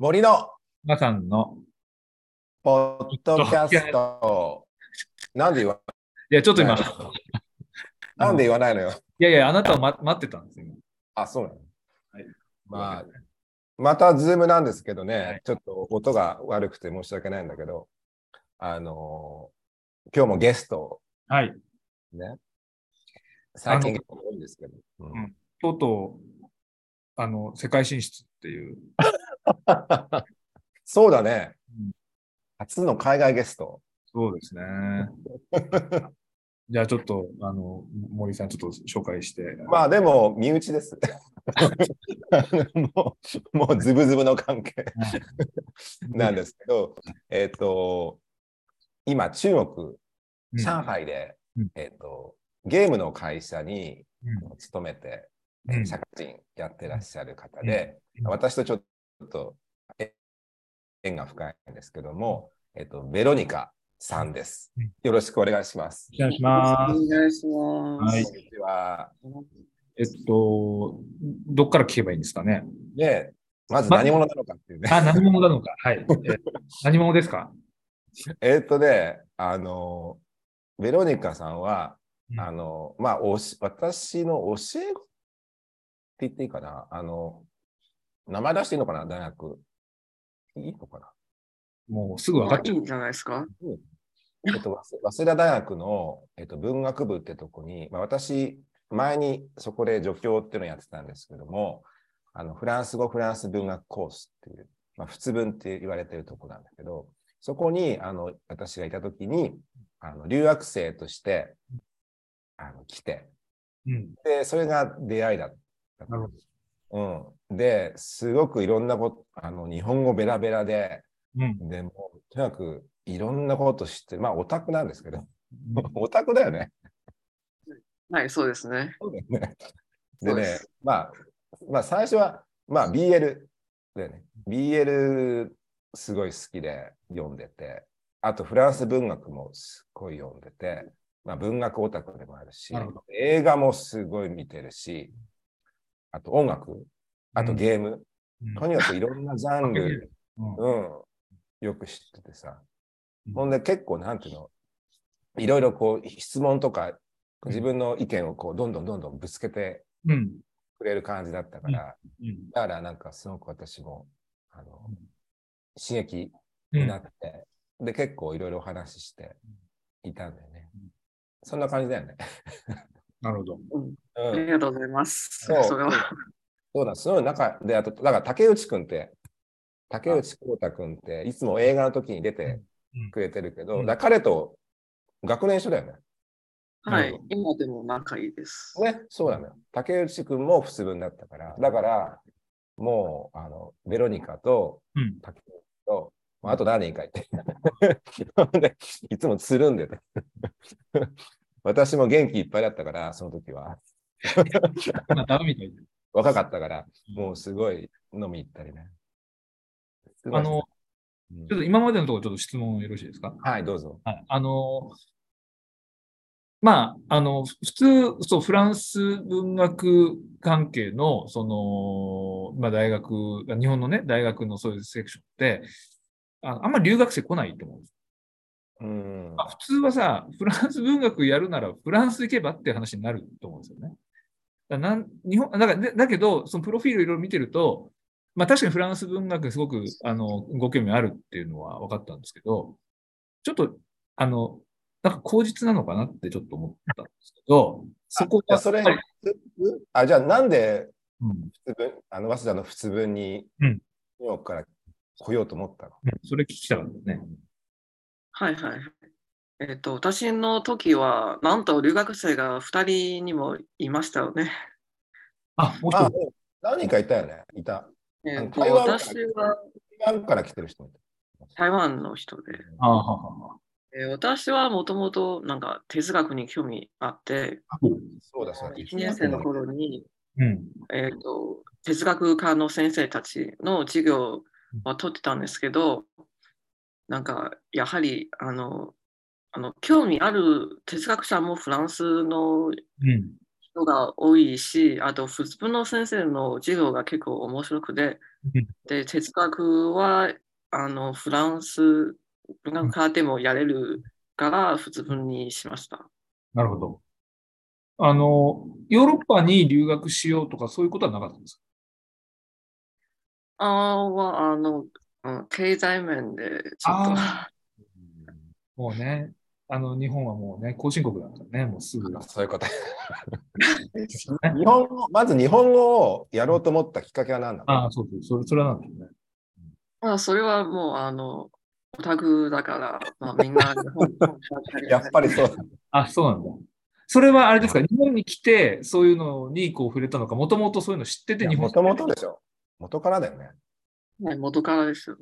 森の皆さんの、ポッドキャスト。なんで言わいや、ちょっと今、なんで言わないのよ？いやいや、あなたを、ま、待ってたんですよ。今あ、そうなの？はいまあ、またズームなんですけどね、はいちょっと音が悪くて申し訳ないんだけど、あのー今日もゲストはい。ね。最近多いんですけど。うんうんとうとう、あの、世界進出っていう。そうだねうん。初の海外ゲスト。そうですね。じゃあちょっと、あの、森さんちょっと紹介して。まあでも、身内です。もう、もうズブズブの関係なんですけど、えっ、と、今、中国、うん上海で、うんえっ、と、ゲームの会社にうん勤めて、うん社会人やってらっしゃる方で、うん私とちょっとえ縁が深いんですけども、えっ、と、ベロニカさんですうん。よろしくお願いします。お願いします。お願いします。はいこんにちは。えっと、どっから聞けばいいんですかね？で、まず何者なのかっていうね。あ、何者なのか。はい。え 何者ですか？えーっとね、あの、ベロニカさんは、うんあの、まあ、おし私の教え子って言っていいかな？あの、名前出していいのかな？大学。いいのかな？もうすぐ分かっちゃう。いいんじゃないですか？えっと、早早稲田大学の、えっと、文学部ってとこに、まあ、私、前にそこで助教っていうのをやってたんですけども、あのフランス語フランス文学コースっていう、まあ、仏文って言われてるとこなんだけど、そこにあの私がいたときにあの留学生としてあの来て、うん。で、それが出会いだった。なるほど。うん。で、すごくいろんなこと、あの日本語ベラベラで、うん。でもうとにかくいろんなこと知って、まあオタクなんですけど、オタクだよね。はい、そうですね。そうだよね。でねまあ、まあ最初は、まあ BL だよね。BL すごい好きで読んでて、あとフランス文学もすっごい読んでて、まあ文学オタクでもあるし映画もすごい見てるし、あと音楽、あとゲーム、うんとにかくいろんなジャンル、うんうん、よく知っててさ。うんほんで結構なんていうの、いろいろこう質問とか、自分の意見をこうどんどんどんどんぶつけてうん。くれる感じだったから、うん。だからなんかすごく私も、あの、刺激うんになって、で結構いろいろお話ししていたんだよね。そんな感じだよね。なるほど。ありがとうございます。そうそれは。そうだ、その中で、あと、だから竹内くんって、竹内幸太くんって、いつも映画の時に出てくれてるけど、うんだから彼と学年一緒だよね。はいうん、今でも仲いいです。ね、そうなのよ。竹内くんも普通分だったから、だから、もう、あの、ベロニカとうん。竹内と、まあ、あと何人かいて。でいつもつるんでて。私も元気いっぱいだったから、その時は。今、ダメみたいで。若かったから、もうすごい飲み行ったりね。あの、うんちょっと今までのところちょっと質問よろしいですか？はい、どうぞ。はい。あの、まあ、あの、普通、そう、フランス文学関係の、その、まあ、大学、日本のね、大学のそういうセクションって、ああんまり留学生来ないと思うんです。うんまあ、普通はさ、フランス文学やるならフランス行けばって話になると思うんですよね。だなん日本だからでだけど、そのプロフィールいろいろ見てると、まあ確かにフランス文学にすごくあのご興味あるっていうのは分かったんですけど、ちょっと、あの、なんか口実なのかなってちょっと思ったんですけど、そこがあそれやっぱり、あ、じゃあなんでうん。普通文、あの、早稲田の普通文に、うん。ニューヨークから来ようと思ったの？うん。それ聞きたかったね。はいはい。えっ、と、私の時は、なんと留学生が2人にもいましたよね。あ、もう一あ人。何人かいたよね。いた。えっ、と、台湾から私は台湾から来てる人。台湾の人で、あはははえー私はもともとなんか哲学に興味あって、そうだ、そうだ。1年生の頃に、うん。えー、と哲学科の先生たちの授業を取ってたんですけど、なんかやはりあのあの興味ある哲学者もフランスのうん。人が多いし、あと普通の先生の授業が結構面白くて、で、哲学はあのフランス文学科でもやれるから普通分にしました。なるほど。あの、ヨーロッパに留学しようとかそういうことはなかったんですか？あーは、あの、うん経済面でちょっと、あもうね、あの、日本はもうね、後進国だからね、もうすぐ。そういうこと。日本語、まず日本語をやろうと思ったきっかけは何なの？ああ、そうそう、それ、それはなんだよね。まあ、それはもう、あの、オタクだから、まあ、みんな日本やっぱりそう。あ、そうなんだ。それはあれですか、日本に来て、そういうのにこう触れたのか、もともとそういうの知ってて日本もともとでしょ。元からだよね。ね元からですよ。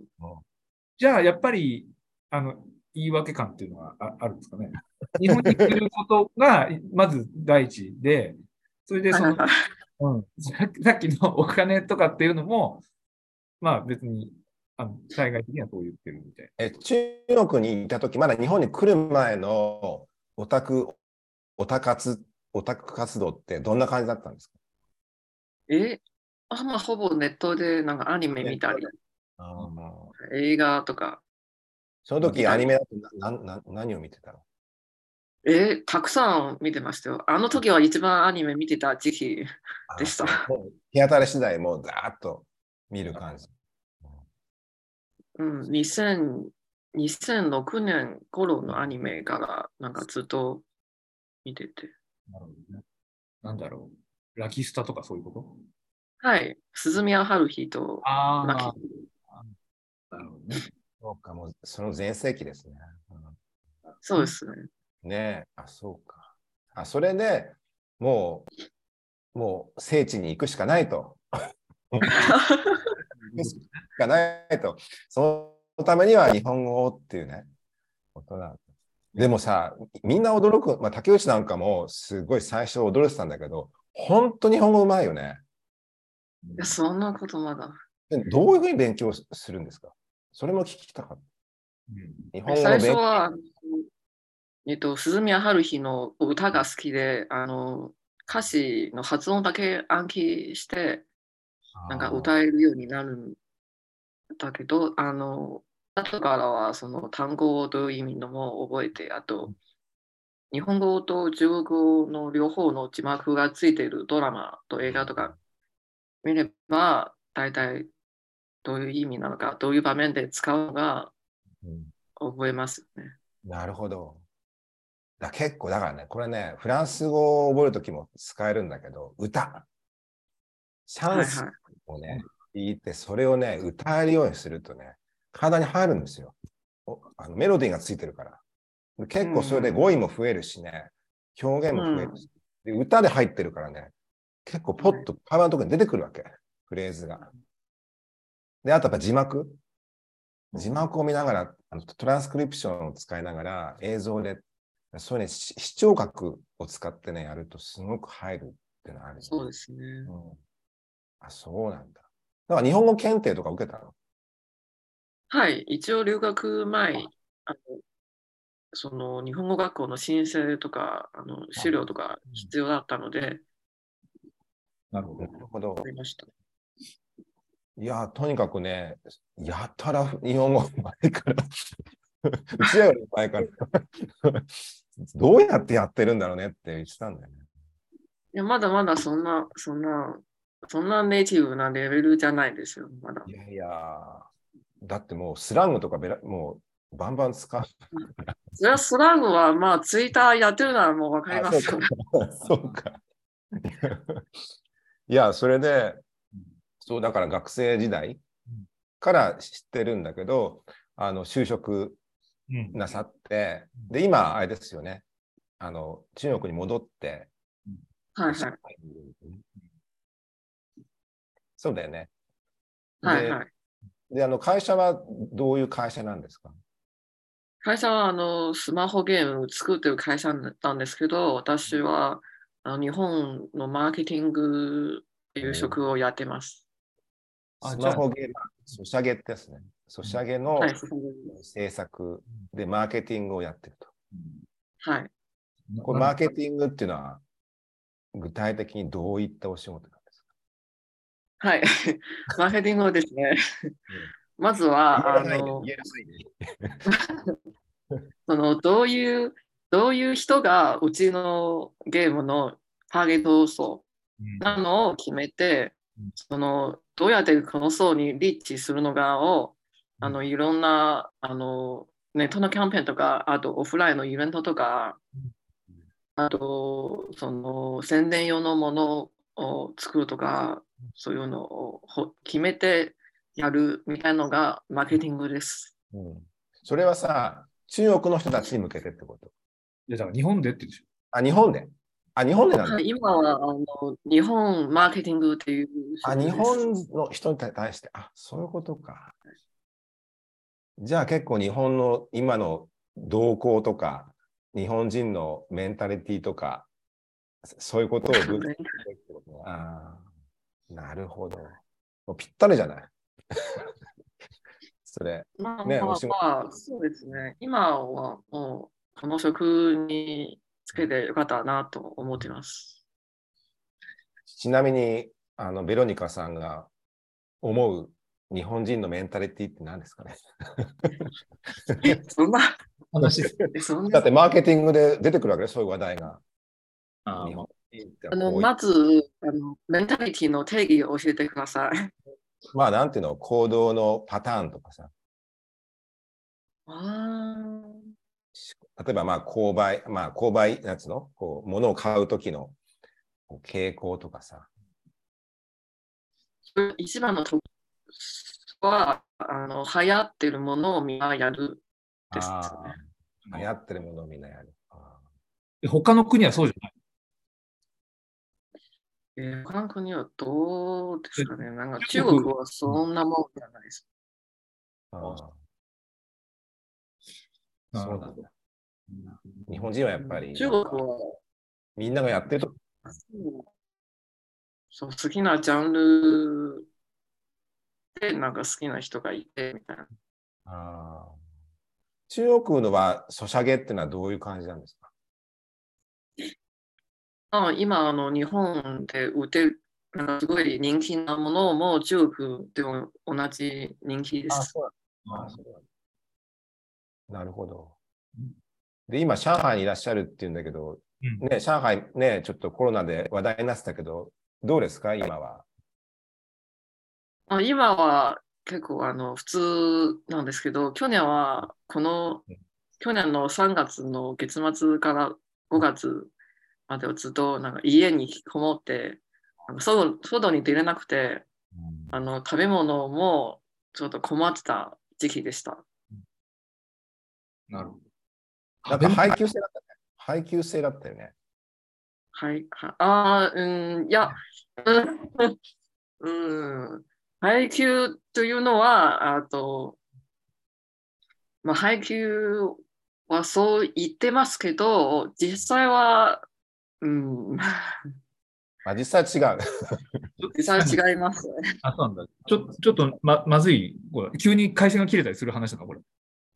じゃあ、やっぱり、あの、言い訳感っていうのはああるんですかね。日本に来ることが、まず第一で、それでその、うん、さっきのお金とかっていうのも、まあ別に、あの対外的にはこう言ってるみたいえ中国にいたとき、まだ日本に来る前のオタク、オタ活、オタク活動ってどんな感じだったんですか？え？あ、まあ、ほぼネットでなんかアニメ見たり、あ映画とか、その時アニメだとななな何を見てたの？えたくさん見てましたよ。あの時は一番アニメ見てた時期。あでした日当たり次第もうざーっと見る感じ。うん、2000 2006年頃のアニメからなんかずっと見てて。な。なるほどね。なんだろう。ラキスタとかそういうこと？はい。鈴宮春日とあマキ。なるほどね。そうか、もうその全盛期ですね。そうですね。うんねえ、あ、そうか。あ、それでもう、もう聖地に行くしかないと。行くしかないと。そのためには日本語っていうね、ことなんでもさ、みんな驚く、まあ、竹内なんかもすごい最初驚いてたんだけど、本当日本語うまいよね。いやそんなことまだ。でどういうふうに勉強するんですか？それも聞きたかった。うん日本最初。は、えっと、鈴宮春日の歌が好きで、あの、歌詞の発音だけ暗記して、なんか歌えるようになるんだけど、あの、後からはその単語をどういう意味のも覚えて、あと、日本語と中国語の両方の字幕がついているドラマと映画とか見れば、大体どういう意味なのか、どういう場面で使うのかうん覚えますね。なるほど。だ結構、だからね、これね、フランス語を覚えるときも使えるんだけど、歌。シャンスはいをね、言って、それをね、歌えるようにするとね、体に入るんですよ。おあのメロディーがついてるから。で結構それで語彙も増えるしね、表現も増えるし、で歌で入ってるからね、結構ポッと会話のところに出てくるわけ、フレーズが。で、あとやっぱ字幕。字幕を見ながら、あのトランスクリプションを使いながら映像で、そういうね、し視聴覚を使ってね、やるとすごく入るっていうのがある、そうですね。うんあ、そうなんだ。だから日本語検定とか受けたの？はい、一応留学前、あのその日本語学校の申請とか、あの資料とか必要だったので、なるほどな。るほど。取りました。いや、とにかくね、やたら日本語うまいから、うちらよりうまいから、どうやってやってるんだろうねって言ってたんだよね。いや、まだまだそんな、そんな、そんなネイティブなレベルじゃないですよ、まだい。やいや、だってもうスラングとかベラもうバンバン使う。それはスラングは、まあ、ツイッターやってるならもうわかりますよ。あそうか。いや、それで、そう、だから学生時代から知ってるんだけど、あの、就職うん。なさって、で、今、あれですよね。あの、中国に戻って、はいはい。そうだよね。ではいはい。で、あの、会社はどういう会社なんですか？会社はあのスマホゲーム作ってる会社なんですけど、私はあの日本のマーケティングっていう職をやってます。あスマホゲーム、ソシャゲってやつね。ソシャゲのはい。制作でマーケティングをやってると。はい。これマーケティングっていうのは具体的にどういったお仕事なんですか？はい。マーケティングはですね、まずは、あの、そのどういう、どういう人がうちのゲームのターゲット層なのを決めてうん、そのどうやってこの層にリーチするのかを、あのいろんなあのネットのキャンペーンとか、あとオフラインのイベントとか、あとその宣伝用のものを作るとか、そういうのをほ決めてやるみたいなのがマーケティングです。うん。それはさ、中国の人たちに向けてってこと？いや、だから日本でって言うんでしょ。あ、日本で？あ、日本でなんだ？今はあの日本マーケティングっていうあ、日本の人に対して、あ、そういうことか。じゃあ結構日本の今の動向とか、日本人のメンタリティとか、そういうことを分析していくってことねああ、なるほど。もうぴったりじゃない？それ。まあ、まあねお仕事まあ、そうですね。今はもうこの職につけてよかったなと思っています。ちなみに、あの、ベロニカさんが思う日本人のメンタリティって何ですかね？そんな、話だってマーケティングで出てくるわけでそういう話題が。あのまずあの、メンタリティの定義を教えてください。まあ、なんていうの、行動のパターンとかさ、あ例えば、まあ、購買、まあ、購買、なんつうの、こう、物を買うときのこう傾向とかさ。ー一番の特徴はあの流行ってるものをみんなやるですね。流行ってるものをみんなやる。他の国はそうじゃない？えー他の国はどうですかね。なんか中国はそんなもんじゃないです。ーあそうなんだ。日本人はやっぱり、中国は。みんながやってると、そう好きなジャンルでなんか好きな人がいてみたいな。あー。中国のは、ソシャゲってのはどういう感じなんですか？あ今あの日本で売ってるなんかすごい人気なものも中国でも同じ人気です。そうあそうなるほどうん。で、今、上海にいらっしゃるっていうんだけど、うんね、上海ね、ちょっとコロナで話題になってたけど、どうですか、今は？あ今は結構あの普通なんですけど、去年はこのうん去年の3月の月末から5月まではずっとなんか家に引きこもって、なんか外外に出れなくて、あの食べ物もちょっと困ってた時期でした。なるほど。なんか配給制だったね。配給制だったよね。はい。はああ、うん、いや、うん、うん、配給というのは、あと、まあ、配給はそう言ってますけど、実際は、うん、まあ、実際違う。実際違います。あ、そうなんだ。ちょちょっとままずい、これ急に回線が切れたりする話だな、これ。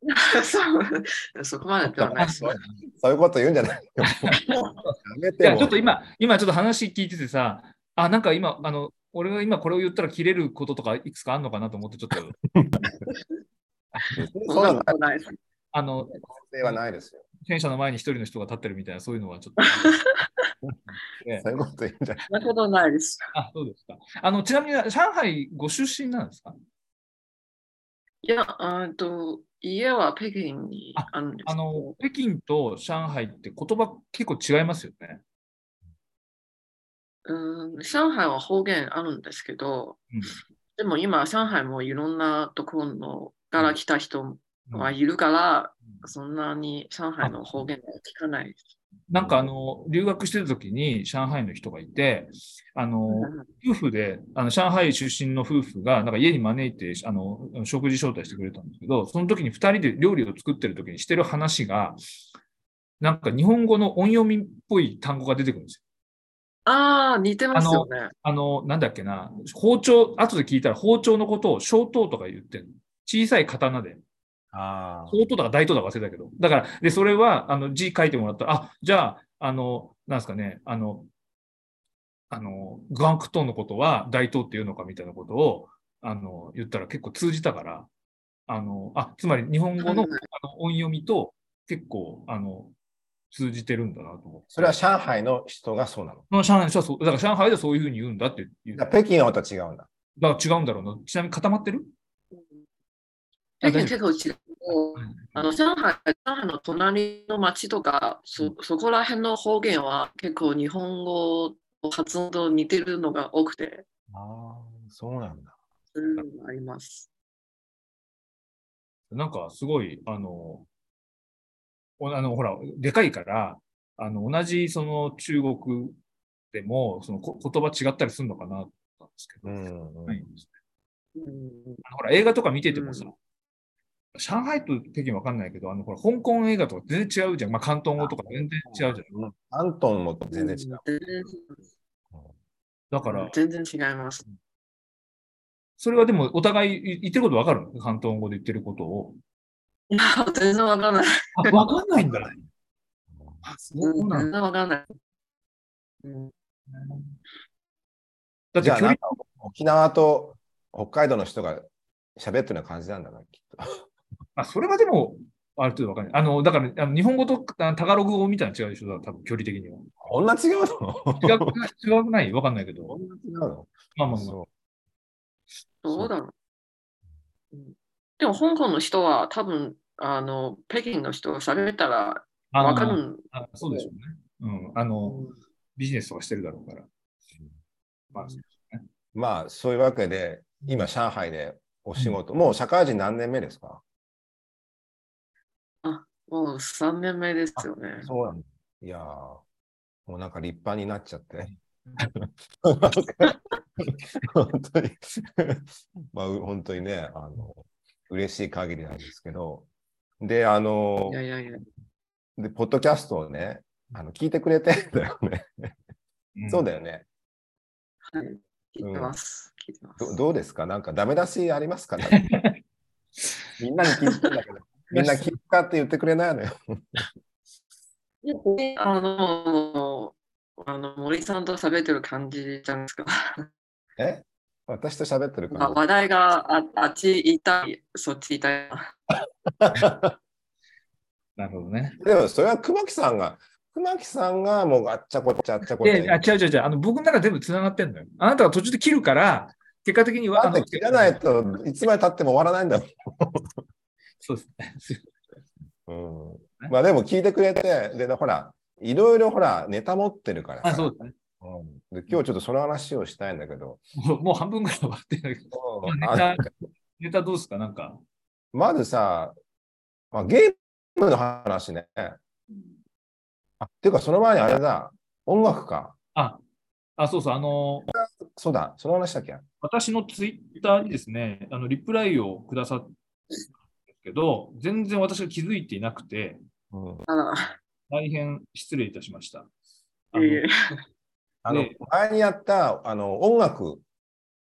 そう そこまでではないです。そういうこと言うんじゃないよ。やめいや、ちょっと今、今ちょっと話聞いててさ、あ、なんか今、あの、俺が今これを言ったら切れることとかいくつかあるのかなと思って、ちょっと、そんなことないです。あの、可能性はないですよ。戦車の前に一人の人が立ってるみたいな、そういうのはちょっと。ね そういうこと言うんじゃない。そんなことないです。あ、そうですか。あの、ちなみに、上海ご出身なんですか？いや、あと家は北京にああるんですけあのど、、北京と上海って言葉結構違いますよね。うん、上海は方言あるんですけど、うん。でも今、上海もいろんなところのから来た人うんはいるから、うんそんなに上海の方言は聞かないです。なんかあの、留学してる時に上海の人がいて、あの、夫婦で、あの、上海出身の夫婦が、なんか家に招いて、あの、食事招待してくれたんですけど、その時に二人で料理を作ってる時にしてる話が、なんか日本語の音読みっぽい単語が出てくるんですよ。ああ、似てますよね。あの、なんだっけな、包丁、後で聞いたら包丁のことを小刀とか言ってるの。小さい刀で。あ小刀だか大刀だか忘れたけど。だから、で、それは、あの、字書いてもらったら、あ、じゃあ、あの、なんですかね、あの、あの、グアンクトンのことは大東っていうのかみたいなことを、あの、言ったら結構通じたから、あの、あ、つまり日本語のはいあの音読みと結構、あの、通じてるんだなと思って。それは上海の人がそうなの？まあ上海の人はそう、だから上海ではそういうふうに言うんだって言う。北京はまた違うんだ。から違うんだろうな。ちなみに固まってる？結構違う。あの上海上海の隣の町とか、そそこら辺の方言は結構日本語の発音と似てるのが多くて、ああ、そうなんだ。そういうのがあります。なんかすごい、あの、おあの、ほら、でかいから、あの、同じその中国でも、そのこ言葉違ったりするのかなと思ったんですけど、うんうん。ないんですね。うんあのほら、映画とか見ててもさ、上海と北京わかんないけど、あの、ほら、香港映画とか全然違うじゃん。まあ、広東語とか全然違うじゃん。うんアントンも全然違う。全然だから、全然違います。それはでも、お互い言ってることわかるの？広東語で言ってることを。いや、全然わかんない。あ、わかんないんだ。あ、そううんなんだ。全然わかんない。うんだって沖縄と北海道の人が喋ってるような感じなんだな、きっと。あ、それはでも、ある程度わかんない。あの、だから、あの日本語とあタガログ語みたいなの違うでしょ、多分距離的には。こんな違うの？違くない違くない？わかんないけど。こんな違うの？まあまあまあ。そどうだろう。うんでも、香港の人は多分、あの、北京の人が喋ったらあわかる。あそうでしょうね。うん。あの、ビジネスとかしてるだろうから。まあ、うまあ、そういうわけで、今、上海でお仕事、もう社会人何年目ですか？もう3年目ですよね。そうなんだ。いやー、もうなんか立派になっちゃって。本当に、まあ、う本当にね、あの、嬉しい限りなんですけど、で、あのい、やいやいや。で、ポッドキャストをね、あの聞いてくれてんだよね。そうだよ。よね。はい。聞いてます。聞いてます。どどうですか？なんかダメ出しありますか？ね みんなに聞いてんだけど、みんな聞くかって言ってくれないのよ。あの、あの森さんと喋ってる感じ？じゃないですか。え私と喋ってるかまあ話題がああっち行ったり、そっち行ったり。ら。なるほどね。でもそれは熊木さんが、熊木さんがもうあっちゃこっちゃあっちゃこっちゃ。いや違う違う違う。あの、僕の中で全部繋がってんのよ。あなたが途中で切るから、結果的には、あのだって切らないといつまで経っても終わらないんだもん。そうですね。うん、まあでも聞いてくれて、で、ほら、いろいろほら、ネタ持ってるからさあ、そうですね。うんで今日ちょっとその話をしたいんだけど、もうもう半分ぐらい終わってるけど。ネタ、ネタどうですか？なんか。まずさ、まあ、ゲームの話ね。あ、っていうかその前にあれだ、音楽か。あ、あ、そうそう、あの、そうだ、その話だっけ？私のツイッターにですね、あの、リプライをくださっけど、全然私が気づいていなくて、うん、大変失礼いたしました。あの あ前にやったあの音楽、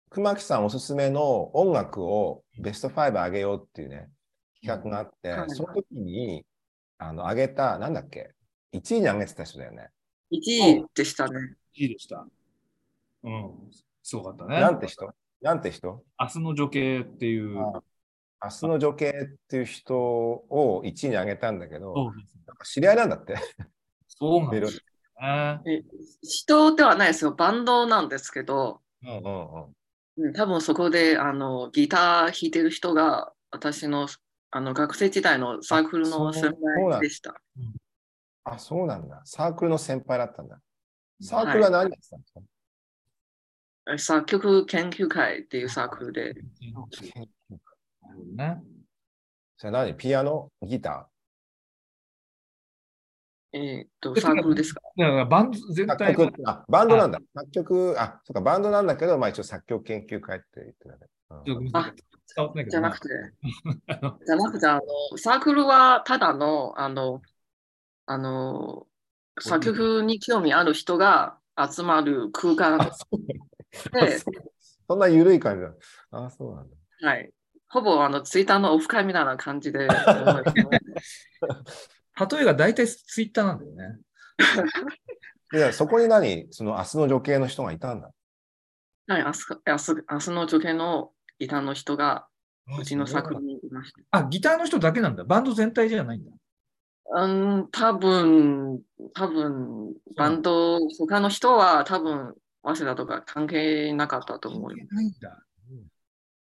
熊木さんおすすめの音楽をベスト5上げようっていうね、企画があって、はいその時にあの上げた、なんだっけ、1位に上げてた人だよね。1位でしたね。いいでした。うん、すごかったね。なんて人？なんて人？明日の女系っていう。あ明日の女系っていう人を1位に上げたんだけど、なんか知り合いなんだって。そうなんですよね。え人ではないですよ。バンドなんですけど、うんうんうんうん多分そこであのギター弾いてる人が私のあの学生時代のサークルの先輩でした。あ、そうなんだ。サークルの先輩だったんだ。サークルは何やってたんですか、え作曲研究会っていうサークルで、なるほどね。それ何？ピアノ？ギタえーっと、サークルですか？だからバンド全作曲。あ、バンドなんだ。作曲、あ、そうか、バンドなんだけど、まあ一応作曲研究会って言ってたね。うん。あ伝わってないけどじゃなくて、あの。じゃなくて、あの、サークルはただの、あの、あの、作曲に興味ある人が集まる空間で、そんな緩い感じだ。あ、そうなんだ。はい。ほぼあのツイッターのオフ会みたいな感じで、例えが大体ツイッターなんだよね。いや、そこに何？その明日の女系の人がいたんだ。はい、明日明日明日の女系のギターの人がうちの作品にいました。あ、ギターの人だけなんだ。バンド全体じゃないんだ。うん、多分、多分、バンド、他の人は多分、早稲田とか関係なかったと思います。ないんだ。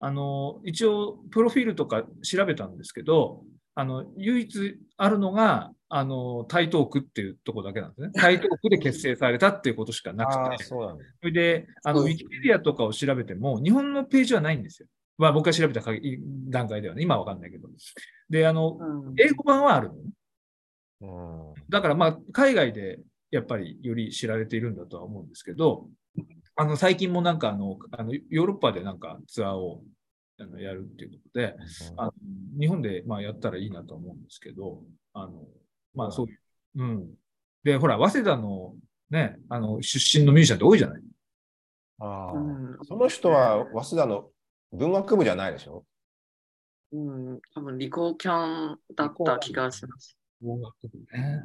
あの、一応、プロフィールとか調べたんですけど、あの、唯一あるのが、あの、台東区っていうところだけなんですね。台東区で結成されたっていうことしかなくて。それで、あの、ウィキペディアとかを調べても、日本のページはないんですよ。まあ、僕が調べた段階ではね、今はわかんないけど。で、あの、うん英語版はあるのね。うん。だからまあ、海外でやっぱりより知られているんだとは思うんですけど、あの、最近もなんかあの、あのヨーロッパでなんかツアーをあのやるっていうことで、あの日本でまあやったらいいなと思うんですけど、あの、まあそういう、うん。で、ほら、早稲田のね、あの、出身のミュージシャンって多いじゃない？ああうんその人は早稲田の文学部じゃないでしょ？うん、多分、リコキャンだった気がします。音楽部ね。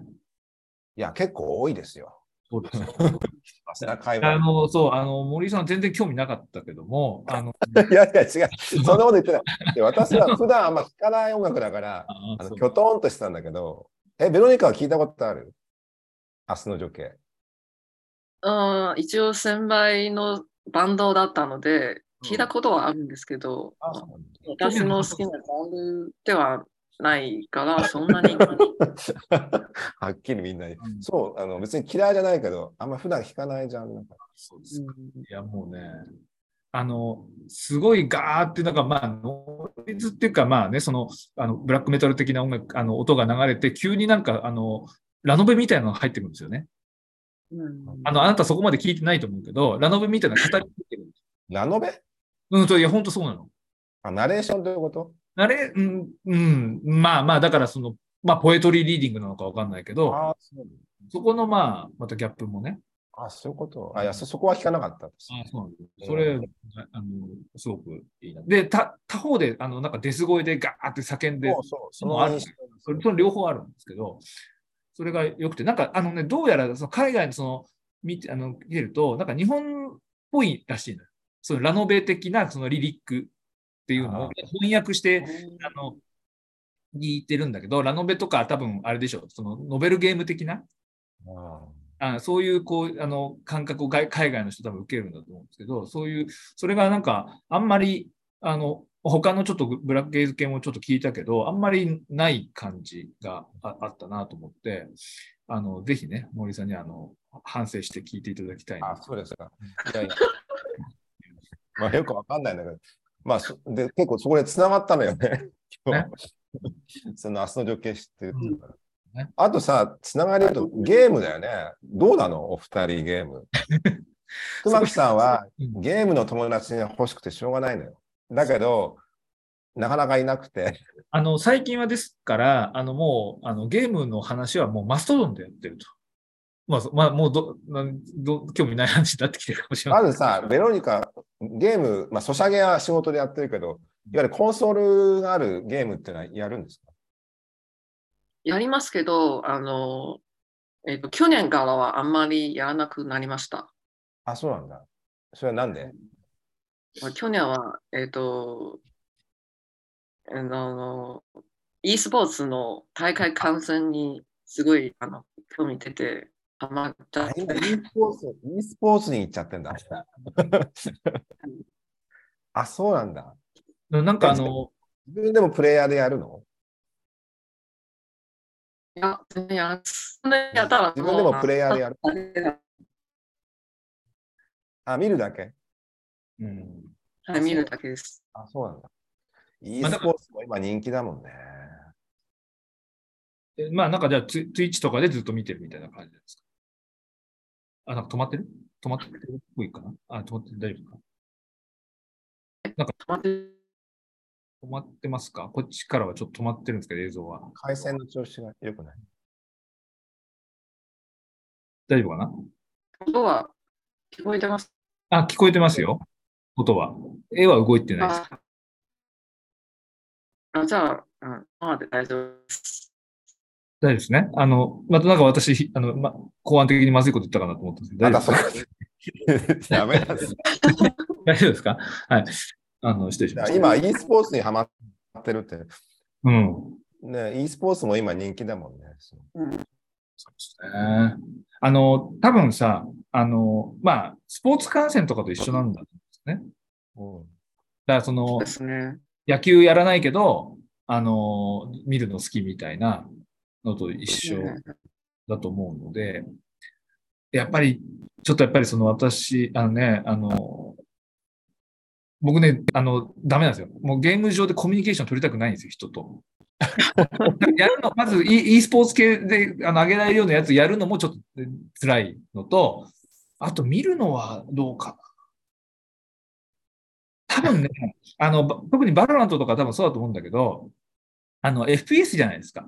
いや、結構多いですよ。そうです。早稲田会話。あの、そう、あの、森井さんは全然興味なかったけども、あの、いやいや、違う。そんなこと言ってない。で私は 普段あんま聴かない音楽だから、あのきょとんとしてたんだけど、え、ベロニカは聞いたことある？明日の女系。うん、一応、先輩のバンドだったので、聞いたことはあるんですけど、私の好きなジャンルではないから、そんなに。はっきりみんなに。うんそう、あの別に嫌いじゃないけど、あんま普段聴かないジャンルだから。そうですか。いや、もうね、あの、すごいガーって、なんかまあ、ノイズっていうか、まあね、その、あの、ブラックメタル的な音楽、あの、音が流れて、急になんか、あの、ラノベみたいなのが入ってくるんですよね。うんあの、あなたそこまで聞いてないと思うけど、ラノベみたいな語り入ってるんです。ラノベ？うん、そういや、本当そうなの。あ、ナレーションということ？あれ、うん、うん、まあまあ、だからその、まあ、ポエトリーリーディングなのかわかんないけど、あそうそこのまあ、またギャップもね、あ、そういうこと？あ、いや、そそこは聞かなかったです。あそうなんですそれ、あの、すごくいいな。で、た、他方で、あの、なんかデス声でガーって叫んで、そうそう、そのあるそれその両方あるんですけど、それが良くて、なんか、あのね、どうやら、その海外のその、見て、あの、見ると、なんか日本っぽいらしいのよ。そのラノベ的な、そのリリックっていうのをあ翻訳して、あの、聞いてるんだけど、ラノベとか多分あれでしょ、そのノベルゲーム的な、ああそういうこう、あの、感覚を海海外の人多分受けるんだと思うんですけど、そういう、それがなんか、あんまり、あの、他のちょっとブラックゲイズ系もちょっと聞いたけど、あんまりない感じがああったなと思って、あの、ぜひね、森さんにあの、反省して聞いていただきたいな。あ、そうですか。いやいや。まあ、よくわかんないんだけど、まあ、そで結構そこで繋がったのよね。その明日の女系知ってるっていうから。うんねあとさ、つながりだとゲームだよね。どうなの？お二人ゲーム。熊木さんはうんゲームの友達が欲しくてしょうがないのよ。だけど、なかなかいなくて。あの、最近はですから、あの、もう、あの、ゲームの話はもうマストドンでやってると。まあ、そ まあ、もうど、なんど、興味ない話になってきてるかもしれない。まずさ、ベロニカ、ゲーム、まあ、ソシャゲは仕事でやってるけど、いわゆるコンソールがあるゲームってのはやるんですか？やりますけど、あの、えっと、去年からはあんまりやらなくなりました。あ、そうなんだ。それはなんで？まあ去年は、えっと、あの、e スポーツの大会観戦にすごいあの興味出て、ハマっちゃって、あ今 e スポーツ、e スポーツに行っちゃってんだ。あ、そうなんだ。なんかあの、自分でもプレイヤーでやるの？いや、やらそんなにやったら自分でもプレイヤーでやる？る。あ、見るだけ？うん、はい、見るだけです。あ、そうなんだ。e まあスポーツも今人気だもんね。えまあ、なんかじゃあツイ、ツイッチとかでずっと見てるみたいな感じですか？あ、なんか止まってる？止まってるっぽいかな？あ、止まってる大丈夫か？止まって止まってますか？こっちからはちょっと止まってるんですけど、映像は。回線の調子が良くない。大丈夫かな？音は聞こえてますあ、聞こえてますよ。音は。絵は動いてないです。かあじゃあ、うん、まあで大丈夫です。大丈夫ですね。あの、またなんか私、あの、ま、公安的にまずいこと言ったかなと思ったんですけど、ま大丈夫たそれ。ダメなんです。大丈夫ですか？はい。あの、失礼しました。今、e スポーツにハマってるって。うん。ね、e スポーツも今人気だもんね。うんそうですね。あの、多分さ、あの、まあ、スポーツ観戦とかと一緒なんだと思うんですね。うんだからそので、すね。野球やらないけど、あの、見るの好きみたいなのと一緒だと思うので、やっぱり、ちょっとやっぱりその私、あのね、あの、僕ね、あの、ダメなんですよ。もうゲーム上でコミュニケーション取りたくないんですよ、人と。やるの、まず e, e スポーツ系であの上げられるようなやつやるのもちょっと辛いのと、あと見るのはどうかな。多分ね、あの、ば特にバロラントとか多分そうだと思うんだけど、あの、FPS じゃないですか。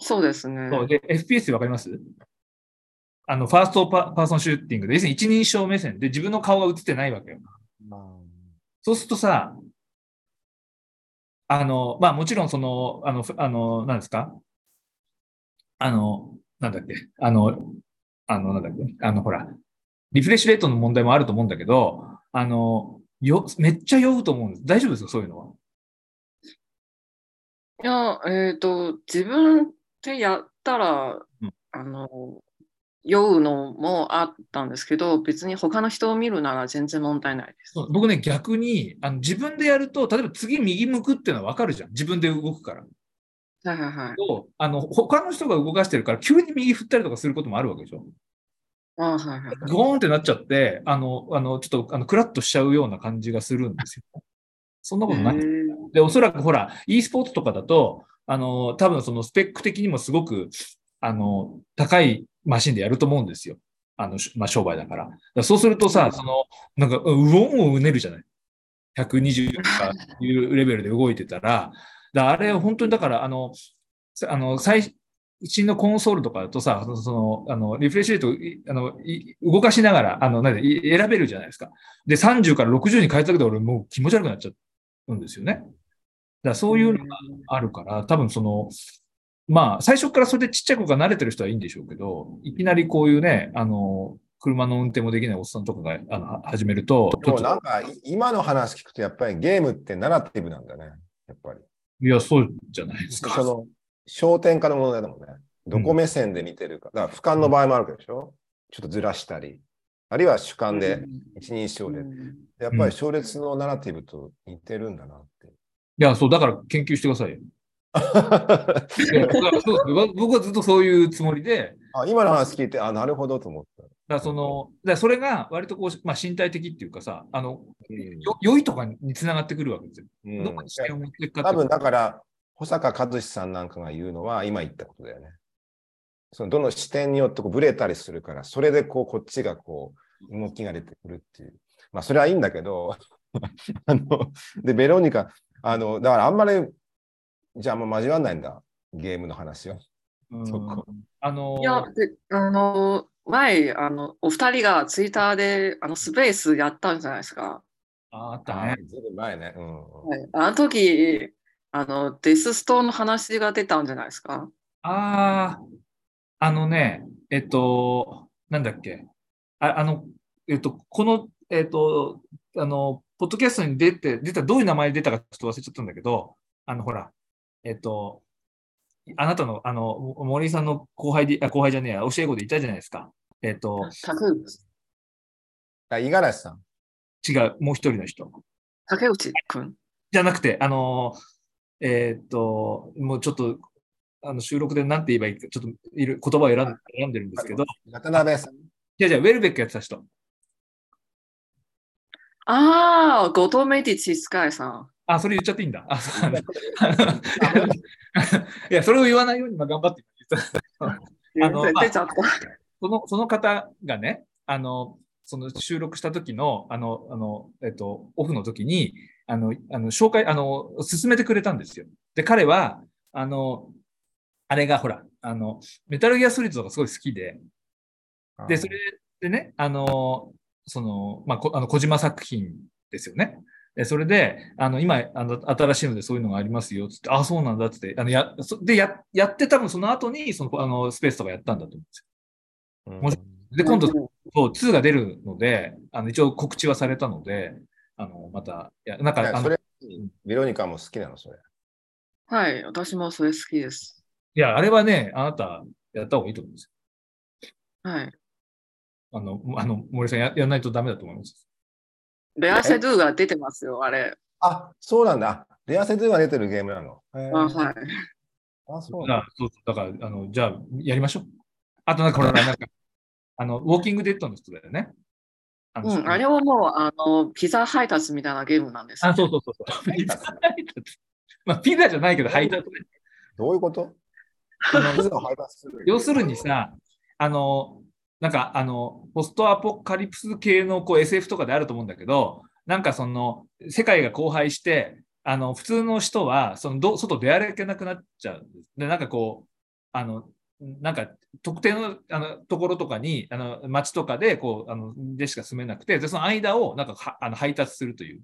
そうですね。そうで、FPS ってわかります？あの、 first p person shooting で、要するに一人称目線で自分の顔が映ってないわけよ。そうするとさ、あの、まあもちろんその、あの、ふあの、なんですか？あの、なんだっけ？あの、あの、なんだっけ？あの、ほら、リフレッシュレートの問題もあると思うんだけど、あの、よ、めっちゃ酔うと思うんです。大丈夫ですか？そういうのは？いや、えっ、と、自分でやったら、うんあの、酔うのもあったんですけど、別に他の人を見るなら全然問題ないです。僕ね、逆に、あの、自分でやると、例えば次右向くっていうのはわかるじゃん。自分で動くから。はいはいはい。と、あの、他の人が動かしてるから、急に右振ったりとかすることもあるわけでしょ。あはいはいはい。ゴーンってなっちゃって、あの、あの、ちょっと、あの、クラッとしちゃうような感じがするんですよ。そんなことない。で、おそらくほら、e スポーツとかだと、あの、多分そのスペック的にもすごく、あの、高いマシンでやると思うんですよ。あの、しまあ、商売だから。だからそうするとさ、その、なんか、うおんをうねるじゃない。120とかいうレベルで動いてたら、だあれ、本当にだから、あの、さあの、最新のコンソールとかだとさ、その、あの、リフレッシュレートい、あの、い動かしながら、あの、なんで、い選べるじゃないですか。で、30から60に変えたけど、俺もう気持ち悪くなっちゃうんですよね。だそういうのがあるから、多分その、まあ、最初からそれでちっちゃい子が慣れてる人はいいんでしょうけど、いきなりこういうね、あの、車の運転もできないおっさんとかがあのは始めると、ちでもなんか、い今の話聞くと、やっぱりゲームってナラティブなんだね。やっぱり。いや、そうじゃないですか。その、焦点化の問題だもんね。どこ目線で見てるか。だから、俯瞰の場合もあるわけでしょちょっとずらしたり。あるいは主観で、一人称で。やっぱり勝列のナラティブと似てるんだなって。いや、そう、だから研究してくださいよ。僕はずっとそういうつもりで、あ今の話聞いて、あ、なるほどと思った。だその、だそれが割とこう、まあ、身体的っていうかさ、あの、うんよ良いとかにつながってくるわけですよ。うんどこに視点を持ってい多分だから、保坂和志さんなんかが言うのは、今言ったことだよね。そのどの視点によってこうブレたりするから、それでこうこっちがこう動きが出てくるっていう。まあ、それはいいんだけど、あの、で、ベロニカ、あの、だからあんまり、じゃあもう交わんないんだ、ゲームの話は。あのいや、で、あの、前、あの、お二人がツイッターで、あの、スペースやったんじゃないですか。ああったね。ずいぶん前ね。うん。はい。あの時、あの、デスストーンの話が出たんじゃないですか。ああ、あのね、えっと、なんだっけ。ああの、えっと、この、えっと、あの、ポッドキャストに出て、出た、どういう名前で出たかちょっと忘れちゃったんだけど、あの、ほら、えっと、あなたの、あの、森井さんの後輩で、あ、後輩じゃねえや、教え子でいたじゃないですか。えっと、竹内、あ五十嵐さん。違う、もう一人の人。竹内くん。じゃなくて、あの、えっと、もうちょっと、あの、収録で何て言えばいいか、ちょっといる言葉を選ん選んでるんですけど、渡辺さん。いやいや、ウェルベックやってた人。ああ、後藤メディチスカイさん。あ、それ言っちゃっていいんだ。いや、それを言わないように今頑張って言あのまあ出ちゃった。その、その方がね、あの、その収録した時の、あの、あの、えっと、オフの時に、あの、あの、紹介、あの、進めてくれたんですよ。で、彼は、あの、あれがほら、あの、メタルギアソリッドがすごい好きで、で、それでね、あの、その、まあ、こあの小島作品ですよね。えそれで、あの、今、あの、新しいのでそういうのがありますよ、つって、あ、そうなんだ、つって、あの、や、そで、や、やって多分その後に、その、あの、スペースとかやったんだと思うんですよ。うんで、今度、うんそう、2が出るので、あの、一応告知はされたので、あの、また、いや、なんか、あの、ロニカも好きなの、それ。はい、私もそれ好きです。いや、あれはね、あなた、やった方がいいと思うんですはい。よ。あの、あの、森さんや、やらないとダメだと思います。レアセドゥが出てますよ、あれ。あ、そうなんだ。レアセドゥが出てるゲームなの。あはい。あ、そうなんだ。だから、そうそうだから、あの、じゃあ、やりましょう。あと、なんか、これ、なんか、あの、ウォーキングデッドの人だよね。うん、あれはもう、あの、ピザ配達みたいなゲームなんです。あ、そうそうそうそう。ピザ配達。まあ、ピザじゃないけど、配達ね。どういうこと？要するにさ、あの、なんか、あの、ポストアポカリプス系のこう SF とかであると思うんだけど、なんかその、世界が荒廃して、あの、普通の人は、そのど、外出歩けなくなっちゃうんです。で、なんかこう、あの、なんか、特定のあのところとかに、あの街とかで、こう、あの、でしか住めなくて、で、その間を、なんかは、あの配達するという。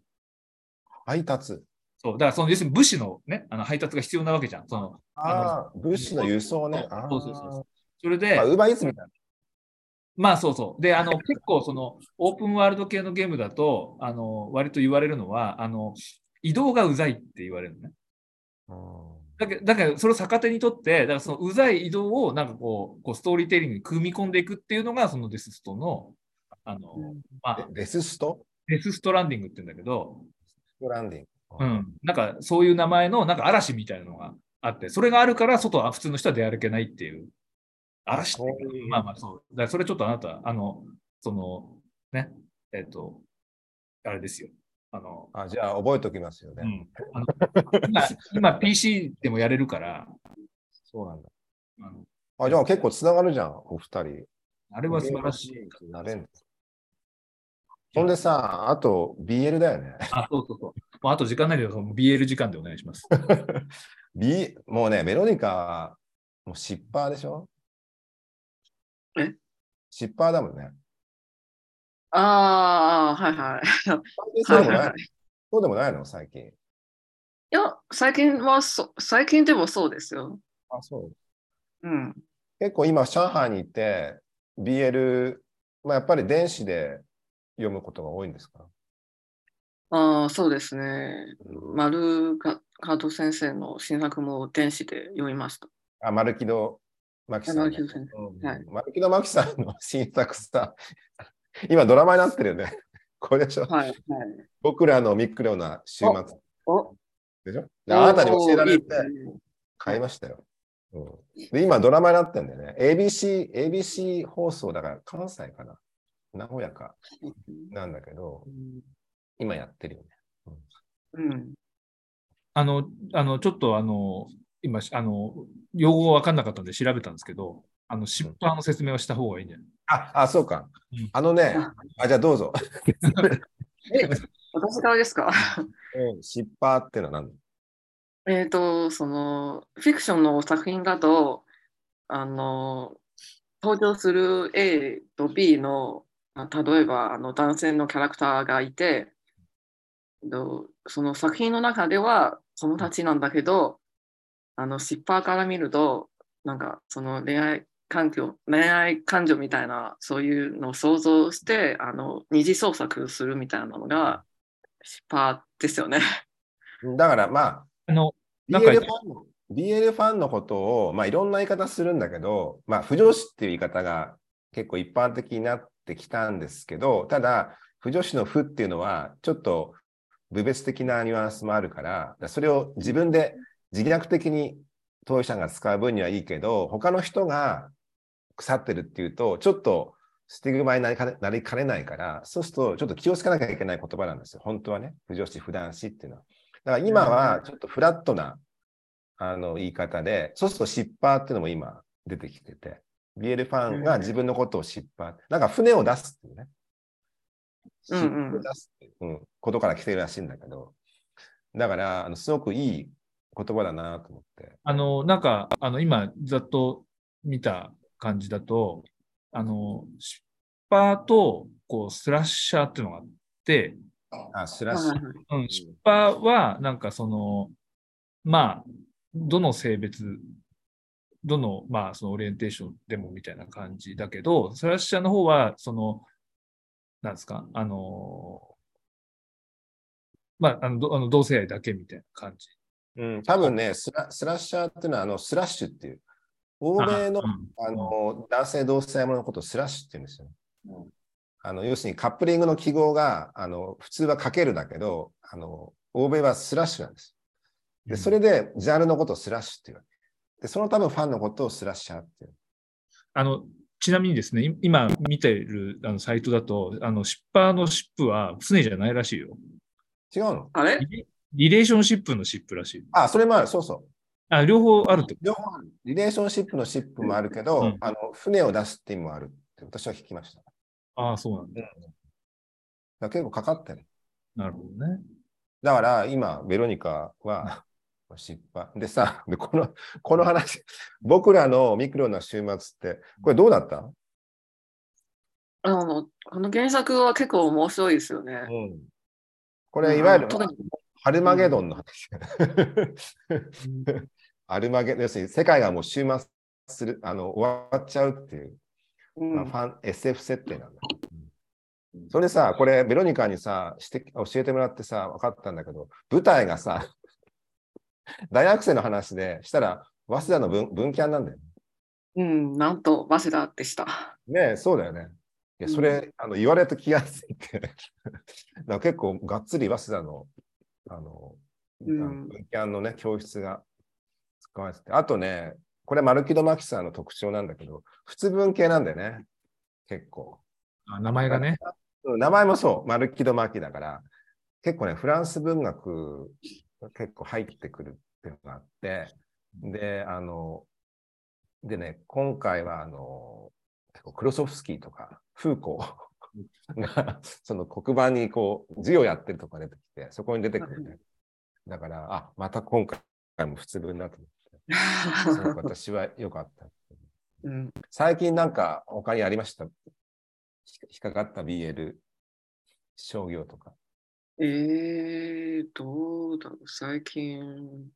配達。そう、だから、その、要するに物資のね、あの配達が必要なわけじゃん。その、ああ、物資の輸送ね。そうそうそうそうそれで、まあ、ウーバーイーツみたいな。まあそうそう。で、あの、結構その、オープンワールド系のゲームだと、あの、割と言われるのは、あの、移動がうざいって言われるのね。だけど、だけどそれを逆手にとって、だからそのうざい移動をなんかこう、こうストーリーテリングに組み込んでいくっていうのが、そのデスストの、あの、まあ、デススト？デスストランディングって言うんだけど、ストランディング。うん、なんかそういう名前のなんか嵐みたいなのがあって、それがあるから外は普通の人は出歩けないっていう。嵐ってまあまあそう。だそれちょっとあなた、あの、その、ね、えっ、と、あれですよ。あの、あ、じゃあ覚えておきますよね。うん、今、今 PC でもやれるから、そうなんだ。あのあ、じゃあ結構つながるじゃん、お二人。あれは素晴らしい。なれんんでさ、あと BL だよね。あ、そうそうそう。もうあと時間ないけど、BL 時間でお願いします。B、もうね、ベロニカはもうシッパーでしょ？え？シッパーだもんね。ああ、はいはい。そうでもないいははいはい。いそうでもないの？最近。や、最近はそ、最近でもそうですよ。あ、そう。うん。結構今、上海にいて、BL、まあ、やっぱり電子で読むことが多いんですか？ああ、そうですね。丸かカート先生の新作も電子で読みました。あ、マルキド・マキさんの。マルキド先生はいマルキド・マキさんの新作さ、今ドラマになってるよね。これでしょはい、はい。僕らのミックレオな週末お、でしょであなたに教えられて買いましたよ。うん、で今ドラマになってるんだよね。ABC、ABC 放送だから関西かな。名古屋かなんだけど、今やってるよね。うん。あの、あの、ちょっとあの、今、あの、用語わかんなかったんで調べたんですけど、あの、シッパーの説明をした方がいいんじゃないあ、あ、そうか。うん。あのね、あ、じゃあどうぞ。え、私からですか？うん。シッパーってのは何？えっと、その、フィクションの作品だと、あの、登場する A と B の、あ例えばあの男性のキャラクターがいて、えっとその作品の中では友達なんだけど、あの、シッパーから見ると、なんかその恋愛環境、恋愛感情みたいな、そういうのを想像して、あの、二次創作するみたいなのが、シッパーですよね。だからまあ、あの、なんか BL ファンの BL ファンのことを、まあ、いろんな言い方するんだけど、まあ、不女子っていう言い方が結構一般的になってきたんですけど、ただ、不女子の不っていうのは、ちょっと部別的なニュアンスもあるからそれを自分で自虐的に当事者が使う分にはいいけど、他の人が腐ってるっていうと、ちょっとスティグマになりかねなりかねないから、そうするとちょっと気をつけなきゃいけない言葉なんですよ。本当はね。不女子、不男子っていうのは。だから今はちょっとフラットなあの言い方で、そうするとシッパーっていうのも今出てきてて、BL ファンが自分のことをシッパー、なんか船を出すっていうね。を出すっていう、うんことから来てるらしいんだけど、だから、あのすごくいい言葉だなと思って。あの、なんか、あの、今、ざっと見た感じだと、あの、シッパーと、こう、スラッシャーっていうのがあって、あ、スラッシュ。はいはいうん、シッパーは、なんかその、まあ、どの性別、どの、まあ、そのオリエンテーションでもみたいな感じだけど、スラッシャーの方は、その、なんですか、あの、まあ、あの、どあの同性愛だけみたいな感じ。うん、多分ねスラ、 slasher っていうのは、あの、スラッシュっていう、欧米のああの男性同性愛者のことをスラッシュって言うんですよね。うんあの要するにカップリングの記号があの普通はかけるだけどあの、欧米はスラッシュなんです。で、それでジャンルのことをスラッシュっていうわけ。で、その多分ファンのことを slasher っていう。あの、ちなみにですね、い今見ているあのサイトだと、あの、シッパーのシップは船じゃないらしいよ。違うの？あれ？リレリレーションシップのシップらしい。あ、それもある。そうそう。あ、両方あるってこ両方あるリレーションシップのシップもあるけど、うんあの船を出すって意味もあるって私は聞きました。ああ、そうなんだ。ら結構かかってる。なるほどね。だから今、ベロニカは失敗。でさ、でこの、この話、僕らのミクロな週末って、これどうだった、あのこの原作は結構面白いですよね。うん、これ、いわゆるハルマゲドンの話。アルマゲ要するに世界がもう終末する、あの終わっちゃうっていう、うんまあ、ファン SF 設定なんだ。それでさ、これ、ベロニカにさ、して教えてもらってさ、分かったんだけど、舞台がさ、大学生の話でしたら、早稲田の文文キャンなんだよ。うん、なんと、早稲田でした。ねえそうだよね。いや、それ、あの言われて気がついて、だ結構がっつり早稲田の、あの、うんキャンのね、教室が使われてて、あとね、これ、マルキド・マキさんの特徴なんだけど、普通文系なんだよね、結構。あ名前がね。うん名前もそう、マルキド・マキだから、結構ね、フランス文学が結構入ってくるっていうのがあって、で、あの、でね、今回は、あの、結構クロソフスキーとか、フーコーが、その黒板にこう、授業やってるとか出てきて、そこに出てくるね。だから、あ、また今回も普通文だと思って、私は良かった。う。ん、最近なんか他にありました？引っかかった BL 商業とか。えー、どうだろう、最近、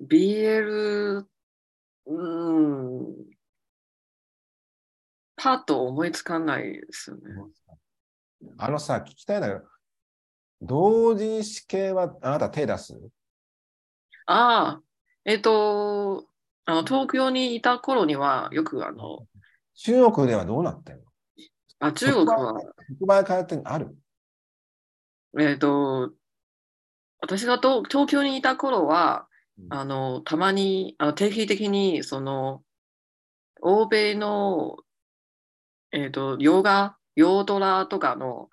BL、うん、パッと思いつかないですよね。あのさ、聞きたいんだけど、同人誌系はあなた手出す？ああ、えっ、と、あの、東京にいた頃には、よくあの、中国ではどうなってんの？あ中国は、特売通ってある？えっ、と、私が東東京にいた頃は、うん。あの、たまに、あの定期的に、その、欧米の、えっ、と、洋画、洋ドラとかの、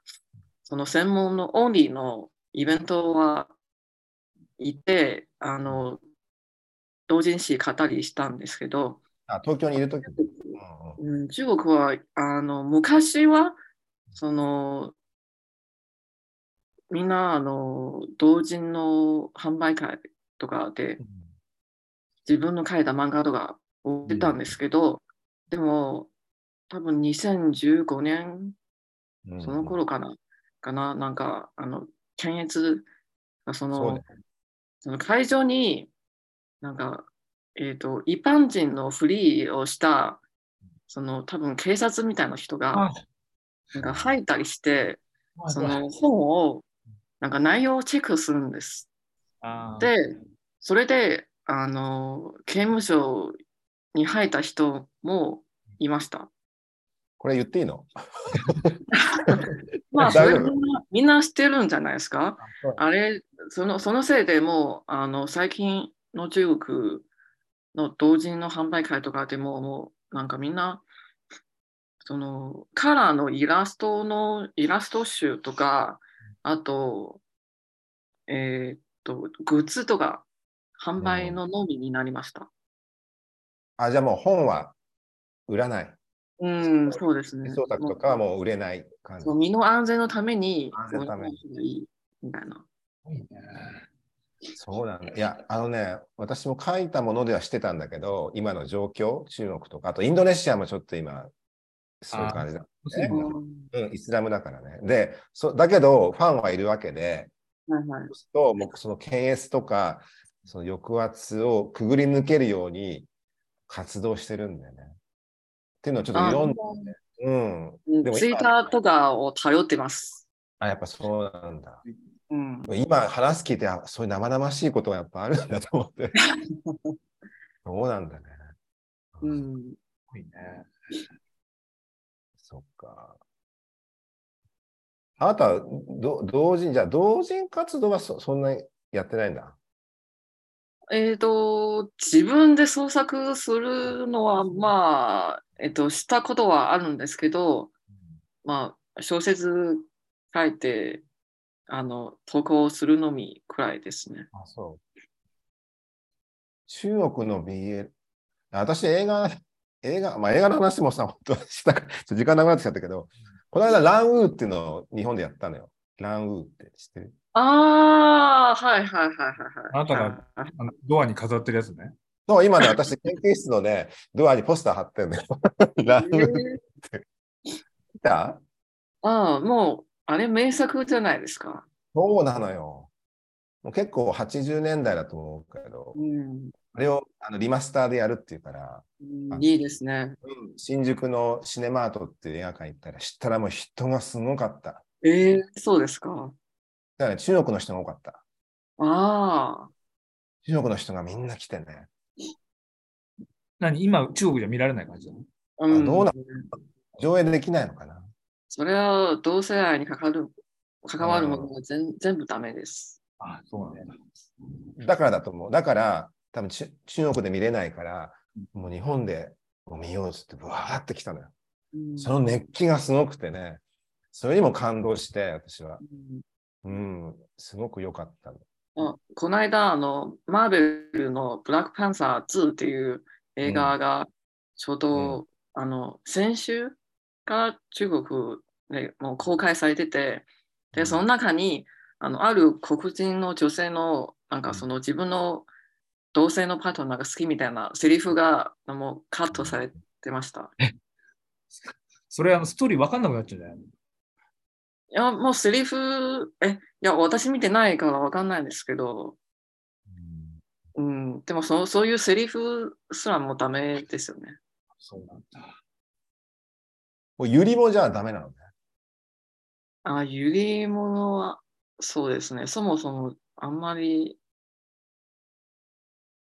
その専門のオンリーのイベントは行って、あの、同人誌買ったりしたんですけど、あ東京にいるとき、うんうん。うん、中国は、あの、昔は、その、みんな、あの、同人の販売会とかで、自分の書いた漫画とかを売ってたんですけど、でも、多分2015年、うん。その頃かな、かな、なんか、あの、検閲が、そのだ、よその会場に、なんか、えっ、と、一般人のフリーをした、その、多分警察みたいな人が、なんか入ったりして、その本を、なんか内容をチェックするんです。で、それで、あの、刑務所に入った人もいました。これ言っていいの？まあ、みんなみんな知ってるんじゃないですか？あれ、そのそのせいでもう、あの、最近の中国の同人の販売会とかでも、もう、なんかみんな、その、カラーのイラストの、イラスト集とか、あと、えーっと、グッズとか、販売ののみになりました。あ、じゃあもう本は売らない。うん、そうですね。創作とかはもう売れない感じ。身の安全のために、安全のためにいな。そうなんだ。いや、あのね、私も書いたものではしてたんだけど、今の状況、中国とか、あとインドネシアもちょっと今、そういう感じだ。ムスリムだうん、イスラムだからね。で、そだけど、ファンはいるわけで、はいはいそうすると、もうその検閲とか、その抑圧をくぐり抜けるように活動してるんだよね。っていうのをちょっと読んで、うん。でも今ツイッターとかを頼ってます。あ、やっぱそうなんだ。うん。今話す聞いて、あそういう生々しいことがやっぱあるんだと思って。そうなんだね。うん。すごいね。そっか。あなたはど同人、じゃあ同人活動はそそんなにやってないんだ？えっ、と、自分で創作するのは、まあ、えっ、と、したことはあるんですけど、まあ、小説書いて、あの、投稿するのみくらいですね。あ、そう。中国の BL、私映画、映画、まあ映画の話もさ、本当したから、ちょっと時間なくなってきちゃったけど、この間ランウーっていうのを日本でやったのよ。ランウーって知ってる？ああ、はいはいはいはいはい。あなたがはいあのドアに飾ってるやつね。そう、今ね、私、研究室のね、ドアにポスター貼ってるのよ。ランウーえ見た？ああ、もう、あれ名作じゃないですか。そうなのよ。もう結構80年代だと思うけど、うん。あれをあのリマスターでやるっていうから、うんいいですね。うん新宿のシネマートっていう映画館行ったら、知ったらもう人がすごかった。ええそうですか。だから、ね、中国の人が多かった。ああ、中国の人がみんな来てね。何今、中国じゃ見られない感じなの？うん、どうな上映できないのかな？それは同性愛に関わる関わるものが全全部ダメです。あ、そうなんだ。だからだと思う。だから、多分ち中国で見れないから、もう日本でもう見ようっつって、ぶわーって来たのよ。うんその熱気がすごくてね、それにも感動して、私は。うんうん、すごく良かったの。あこの間、あの、マーベルのブラックパンサー2っていう映画が、ちょうど、あの、先週から中国でもう公開されてて、で、うん。その中に、あの、ある黒人の女性の、なんうん。かその自分の同性のパートナーが好きみたいなセリフがもうカットされてました。それ、あの、ストーリー分かんなくなっちゃうんじゃないの？いや、もうセリフ、え、いや、私見てないからわかんないんですけど、うん、でもそそういうセリフすらもうダメですよね。そうなんだ。もうゆりもじゃあダメなのね。あ、ゆりものは、そうですね。そもそもあんまり、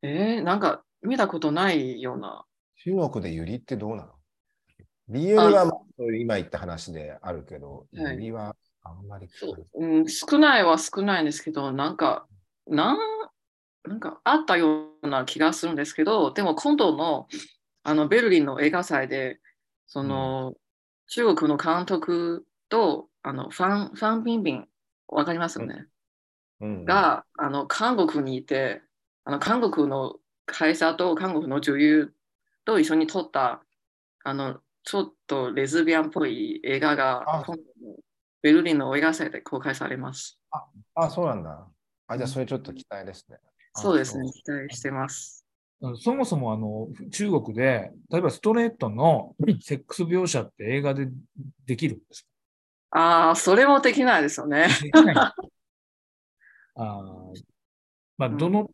えーなんか見たことないような。中国でゆりってどうなの ?BL はまあそういう今言った話であるけど、はいゆりはあんまり聞かないうん、少ないは少ないんですけど、なんか、なん、なんかあったような気がするんですけど、でも今度のあのベルリンの映画祭で、その、中国の監督とあのファン、ファン・ビンビン、わかりますよね？うんが、あの、韓国にいて、あの、韓国の会社と韓国の女優と一緒に撮った、あの、ちょっとレズビアンっぽい映画があ、今度ベルリンの映画祭で公開されます。あ、そうなんだ。あ、じゃあそれちょっと期待ですね。あそうですね、期待してます。そもそもあの中国で、例えばストレートのセックス描写って映画でできるんですああ、それもできないですよね。かできない あーまあ、うんどの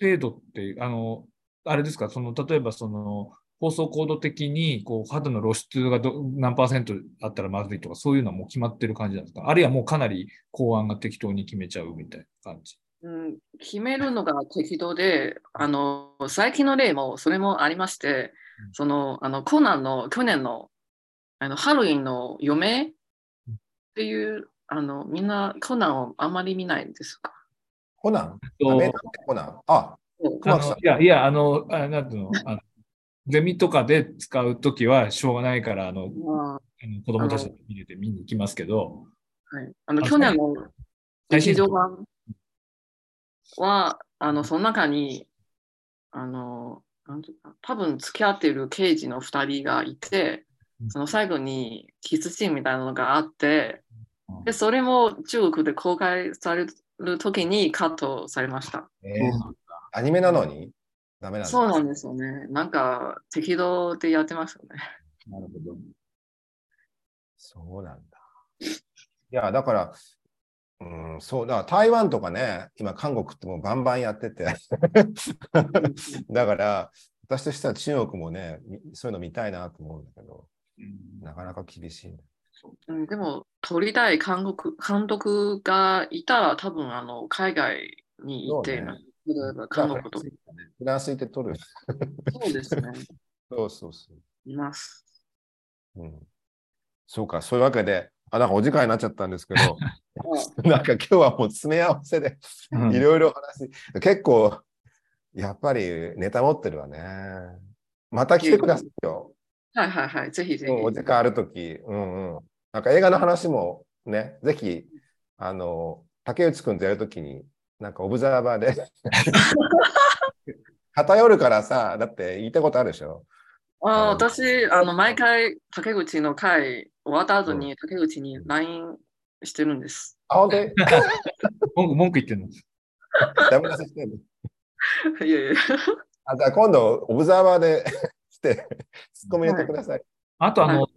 程度って、あの、あれですか、その、例えばその、放送コード的に、こう、肌の露出がど何パーセントあったらまずいとか、そういうのはもう決まってる感じなんですか？あるいはもうかなり公安が適当に決めちゃうみたいな感じ。うん、決めるのが適当で、あの、最近の例もそれもありましてうん、その、あの、コナンの去年の、あの、ハロウィンの嫁っていう、あの、みんなコナンをあんまり見ないんですか？コナン？コナン？あ、いや、いや、あの、あなんていうの、あのゼミとかで使うときはしょうがないから、あの、まあ。あの子供たちに入れて見に行きますけど、はい、あのあ去年の劇場版は、あの、その中に、あの、なんていうか、多分付き合っている刑事の2人がいてう、んその最後にキスシーンみたいなのがあってうん、で、それも中国で公開される時にカットされました。えーアニメなのに？ダメなんだ。そうなんですよね。なんか適当でやってますよね。なるほど。そうなんだ。いや、だから、うん、そう、だから台湾とかね、今韓国ってもうバンバンやってて。だから、私としては中国もね、みそういうの見たいなと思うんだけど、うんなかなか厳しいね。うん、でも、撮りたい韓国監督がいたら、多分あの海外に行って、ね例えば韓国とか。フランス行って撮る。そうですね。そうそうそう。います。うん、そうか、そういうわけで、あ、なんかお時間になっちゃったんですけど、あ なんか今日はもう詰め合わせでうんいろいろ話、結構、やっぱりネタ持ってるわね。また来てくださいよ。はいはいはい。ぜひぜひ。うんお時間あるとき。うんうん。なんか映画の話もね、ぜひ、あの、竹内くんとやるときに、なんかオブザーバーで 偏るからさ、だって言いたいことあるでしょ。あ私、あの、毎回、竹口の回終わった後に竹口に LINE してるんです。あ、本当に文句文句言ってるの？ダメ出ししてんのいやいや。あ、じゃあ今度、オブザーバーで 来て、ツッコミ入れてください。あと、あの、は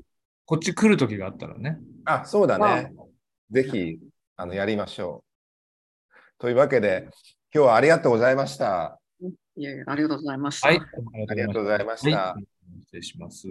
こっち来る時があったらね。あ、そうだね。ぜひ、あの、やりましょう。というわけで、今日はありがとうございました。いやいや、ありがとうございました。はい。ありがとうございました。はい失礼します。